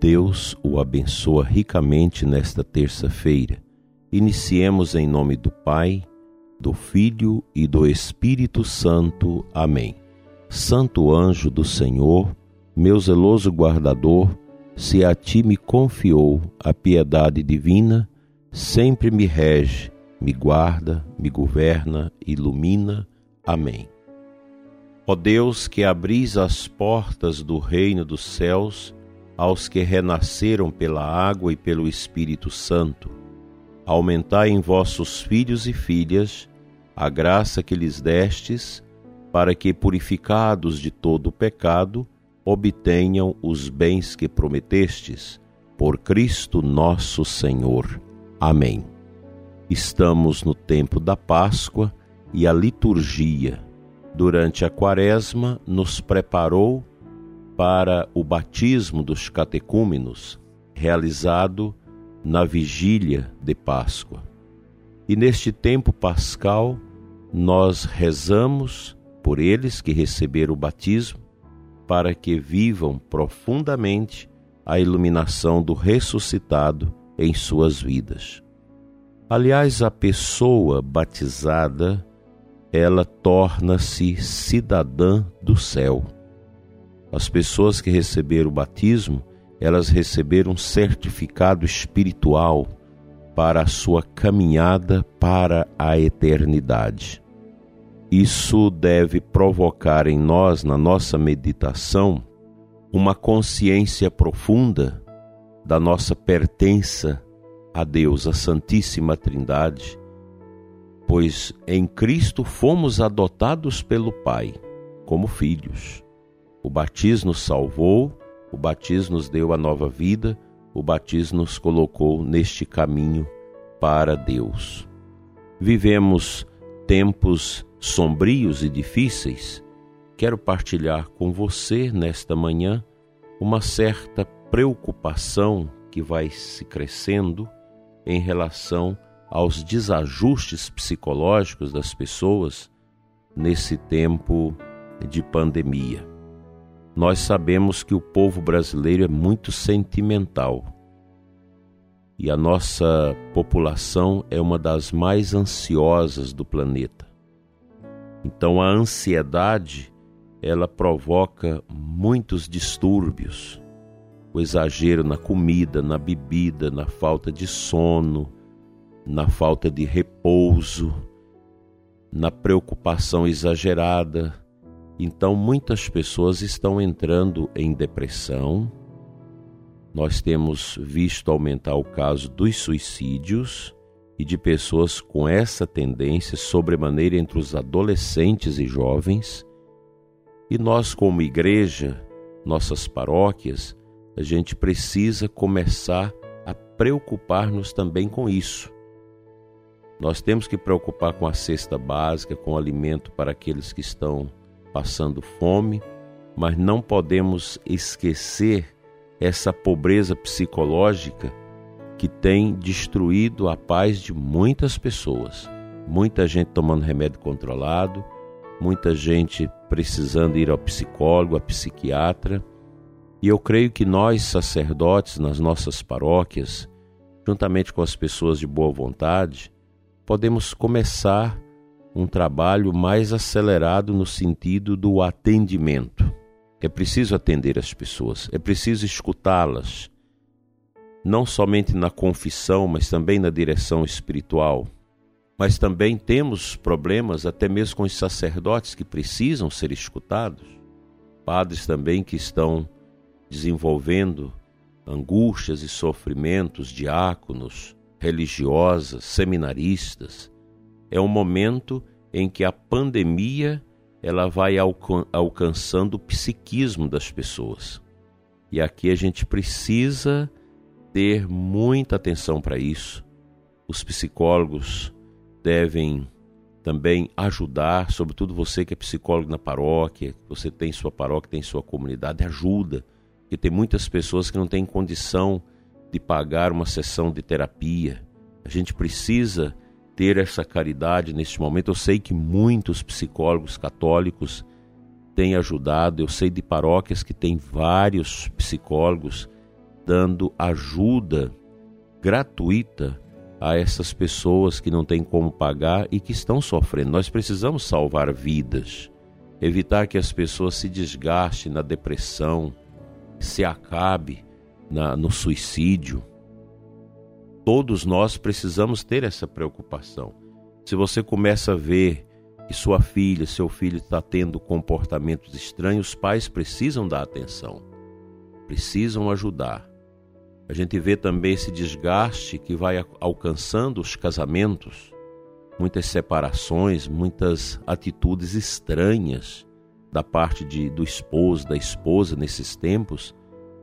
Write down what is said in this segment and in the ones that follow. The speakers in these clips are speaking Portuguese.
Deus o abençoa ricamente nesta terça-feira. Iniciemos em nome do Pai, do Filho e do Espírito Santo. Amém. Santo anjo do Senhor, meu zeloso guardador, se a ti me confiou a piedade divina, sempre me rege, me guarda, me governa, ilumina. Amém. Ó Deus, que abris as portas do reino dos céus, aos que renasceram pela água e pelo Espírito Santo. Aumentai em vossos filhos e filhas a graça que lhes destes, para que, purificados de todo o pecado, obtenham os bens que prometestes. Por Cristo nosso Senhor. Amém. Estamos no tempo da Páscoa e a liturgia, durante a Quaresma, nos preparou para o batismo dos catecúmenos, realizado na vigília de Páscoa. E neste tempo pascal, nós rezamos por eles que receberam o batismo, para que vivam profundamente a iluminação do ressuscitado em suas vidas. Aliás, a pessoa batizada, ela torna-se cidadã do céu as pessoas que receberam o batismo, elas receberam um certificado espiritual para a sua caminhada para a eternidade. Isso deve provocar em nós, na nossa meditação, uma consciência profunda da nossa pertença a Deus, a Santíssima Trindade, pois em Cristo fomos adotados pelo Pai como filhos. O batismo salvou, o batismo nos deu a nova vida, o batismo nos colocou neste caminho para Deus. Vivemos tempos sombrios e difíceis. Quero partilhar com você nesta manhã uma certa preocupação que vai se crescendo em relação aos desajustes psicológicos das pessoas nesse tempo de pandemia. Nós sabemos que o povo brasileiro é muito sentimental e a nossa população é uma das mais ansiosas do planeta. Então a ansiedade ela provoca muitos distúrbios, o exagero na comida, na bebida, na falta de sono, na falta de repouso, na preocupação exagerada então, muitas pessoas estão entrando em depressão. Nós temos visto aumentar o caso dos suicídios e de pessoas com essa tendência sobremaneira entre os adolescentes e jovens. E nós, como igreja, nossas paróquias, a gente precisa começar a preocupar-nos também com isso. Nós temos que preocupar com a cesta básica, com o alimento para aqueles que estão passando fome, mas não podemos esquecer essa pobreza psicológica que tem destruído a paz de muitas pessoas. Muita gente tomando remédio controlado, muita gente precisando ir ao psicólogo, a psiquiatra. E eu creio que nós, sacerdotes, nas nossas paróquias, juntamente com as pessoas de boa vontade, podemos começar um trabalho mais acelerado no sentido do atendimento. É preciso atender as pessoas, é preciso escutá-las, não somente na confissão, mas também na direção espiritual. Mas também temos problemas até mesmo com os sacerdotes que precisam ser escutados, padres também que estão desenvolvendo angústias e sofrimentos, diáconos, religiosas, seminaristas é um momento em que a pandemia ela vai alcan alcançando o psiquismo das pessoas. E aqui a gente precisa ter muita atenção para isso, os psicólogos devem também ajudar, sobretudo você que é psicólogo na paróquia, você tem sua paróquia, tem sua comunidade, ajuda, porque tem muitas pessoas que não têm condição de pagar uma sessão de terapia. A gente precisa ter essa caridade neste momento. Eu sei que muitos psicólogos católicos têm ajudado, eu sei de paróquias que têm vários psicólogos dando ajuda gratuita a essas pessoas que não têm como pagar e que estão sofrendo. Nós precisamos salvar vidas, evitar que as pessoas se desgastem na depressão, se acabe na, no suicídio. Todos nós precisamos ter essa preocupação. Se você começa a ver que sua filha, seu filho está tendo comportamentos estranhos, os pais precisam dar atenção, precisam ajudar. A gente vê também esse desgaste que vai alcançando os casamentos, muitas separações, muitas atitudes estranhas da parte de, do esposo, da esposa nesses tempos,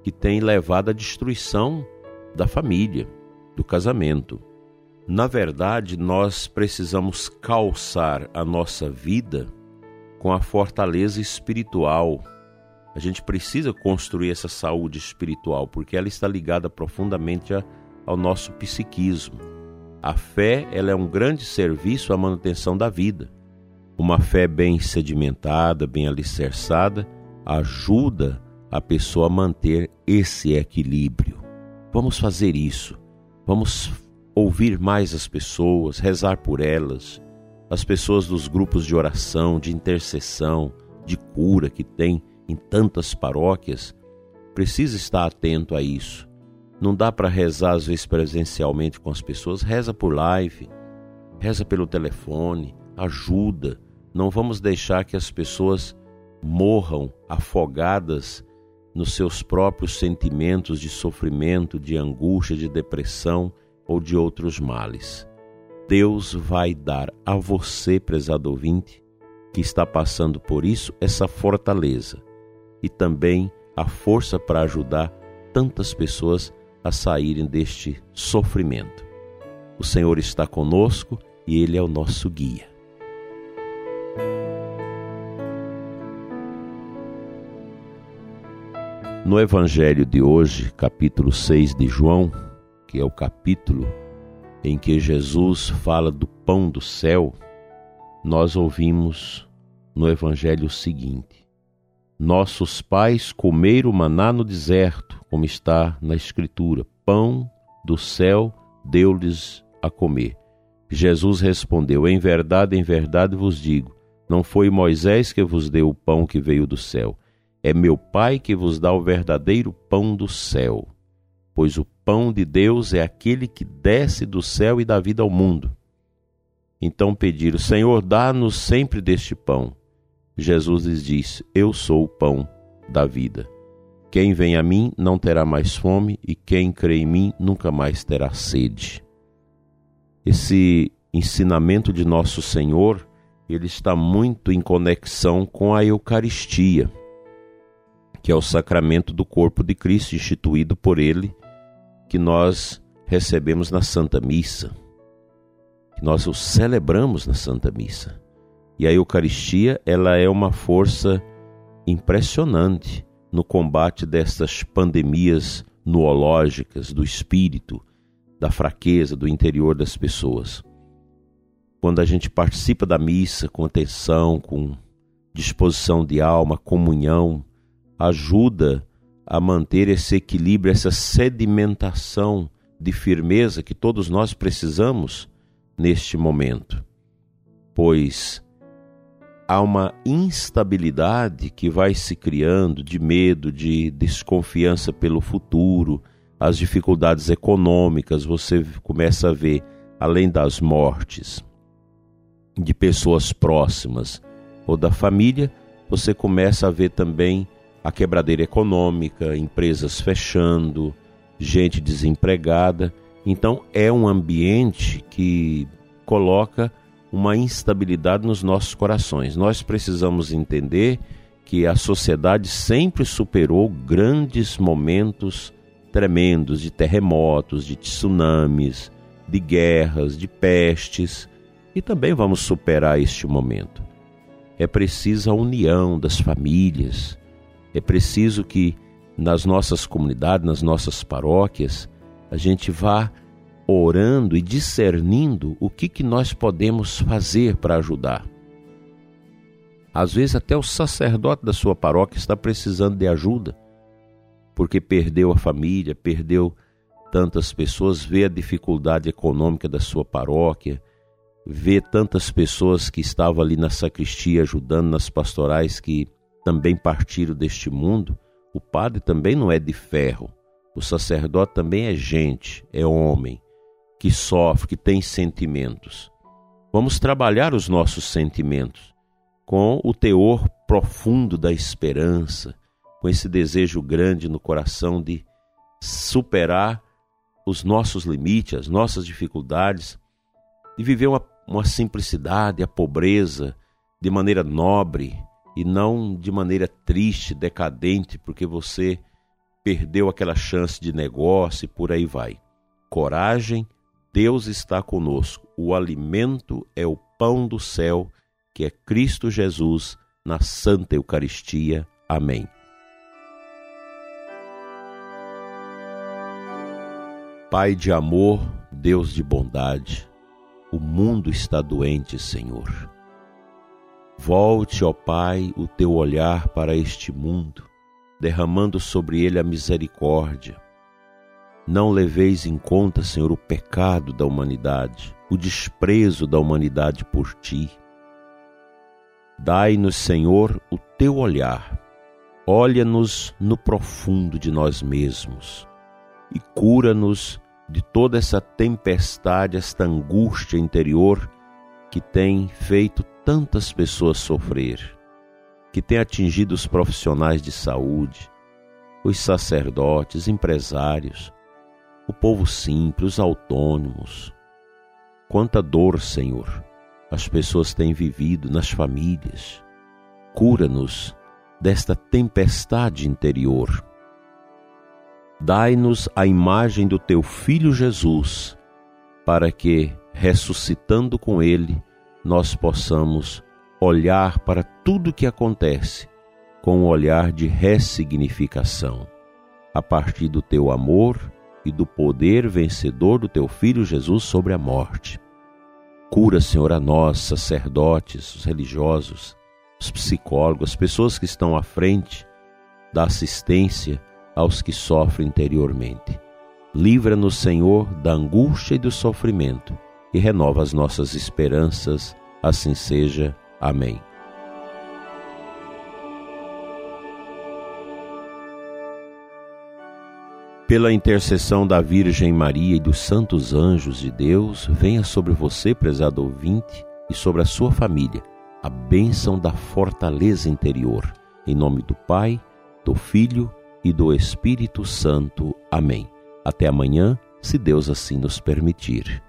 que tem levado à destruição da família, do casamento. Na verdade, nós precisamos calçar a nossa vida com a fortaleza espiritual a gente precisa construir essa saúde espiritual, porque ela está ligada profundamente a, ao nosso psiquismo. A fé ela é um grande serviço à manutenção da vida. Uma fé bem sedimentada, bem alicerçada, ajuda a pessoa a manter esse equilíbrio. Vamos fazer isso. Vamos ouvir mais as pessoas, rezar por elas, as pessoas dos grupos de oração, de intercessão, de cura que tem em tantas paróquias, precisa estar atento a isso. Não dá para rezar às vezes presencialmente com as pessoas, reza por live, reza pelo telefone, ajuda. Não vamos deixar que as pessoas morram afogadas nos seus próprios sentimentos de sofrimento, de angústia, de depressão ou de outros males. Deus vai dar a você, prezado ouvinte, que está passando por isso, essa fortaleza e também a força para ajudar tantas pessoas a saírem deste sofrimento. O Senhor está conosco e Ele é o nosso guia. No Evangelho de hoje, capítulo 6 de João, que é o capítulo em que Jesus fala do pão do céu, nós ouvimos no Evangelho o seguinte: nossos pais comeram maná no deserto, como está na Escritura: pão do céu deu-lhes a comer. Jesus respondeu: Em verdade, em verdade vos digo: não foi Moisés que vos deu o pão que veio do céu, é meu Pai que vos dá o verdadeiro pão do céu. Pois o pão de Deus é aquele que desce do céu e dá vida ao mundo. Então pediram: Senhor, dá-nos sempre deste pão. Jesus lhes disse: Eu sou o pão da vida. Quem vem a mim não terá mais fome, e quem crê em mim nunca mais terá sede. Esse ensinamento de nosso Senhor, ele está muito em conexão com a Eucaristia, que é o sacramento do corpo de Cristo instituído por ele, que nós recebemos na Santa Missa, que nós o celebramos na Santa Missa. E a Eucaristia, ela é uma força impressionante no combate destas pandemias noológicas do espírito, da fraqueza, do interior das pessoas. Quando a gente participa da missa com atenção, com disposição de alma, comunhão, ajuda a manter esse equilíbrio, essa sedimentação de firmeza que todos nós precisamos neste momento. Pois há uma instabilidade que vai se criando de medo, de desconfiança pelo futuro, as dificuldades econômicas, você começa a ver, além das mortes de pessoas próximas ou da família, você começa a ver também a quebradeira econômica, empresas fechando, gente desempregada. Então é um ambiente que coloca uma instabilidade nos nossos corações. Nós precisamos entender que a sociedade sempre superou grandes momentos tremendos de terremotos, de tsunamis, de guerras, de pestes, e também vamos superar este momento. É preciso a união das famílias, é preciso que nas nossas comunidades, nas nossas paróquias, a gente vá orando e discernindo o que, que nós podemos fazer para ajudar. Às vezes, até o sacerdote da sua paróquia está precisando de ajuda, porque perdeu a família, perdeu tantas pessoas, vê a dificuldade econômica da sua paróquia, vê tantas pessoas que estavam ali na sacristia ajudando nas pastorais que também partiram deste mundo. O padre também não é de ferro, o sacerdote também é gente, é homem, que sofre, que tem sentimentos. Vamos trabalhar os nossos sentimentos com o teor profundo da esperança, com esse desejo grande no coração de superar os nossos limites, as nossas dificuldades, de viver uma, uma simplicidade, a pobreza de maneira nobre e não de maneira triste, decadente, porque você perdeu aquela chance de negócio e por aí vai. Coragem, Deus está conosco. O alimento é o pão do céu, que é Cristo Jesus na Santa Eucaristia. Amém. Pai de amor, Deus de bondade, o mundo está doente, Senhor. Volte, ó Pai, o teu olhar para este mundo, derramando sobre ele a misericórdia. Não leveis em conta, Senhor, o pecado da humanidade, o desprezo da humanidade por ti. Dai-nos, Senhor, o teu olhar. Olha-nos no profundo de nós mesmos e cura-nos de toda essa tempestade, esta angústia interior que tem feito tantas pessoas sofrer, que tem atingido os profissionais de saúde, os sacerdotes, empresários, o povo simples, os autônomos. Quanta dor, Senhor, as pessoas têm vivido nas famílias. Cura-nos desta tempestade interior dai-nos a imagem do teu Filho Jesus, para que, ressuscitando com ele, nós possamos olhar para tudo que acontece com um olhar de ressignificação, a partir do teu amor e do poder vencedor do teu Filho Jesus sobre a morte. Cura, Senhor, a nós, sacerdotes, os religiosos, os psicólogos, as pessoas que estão à frente da assistência aos que sofrem interiormente. Livra-nos, Senhor, da angústia e do sofrimento e renova as nossas esperanças. Assim seja. Amém. Pela intercessão da Virgem Maria e dos santos anjos de Deus, venha sobre você, prezado ouvinte, e sobre a sua família, a bênção da fortaleza interior. Em nome do Pai, do Filho e do Espírito Santo. Amém. Até amanhã, se Deus assim nos permitir.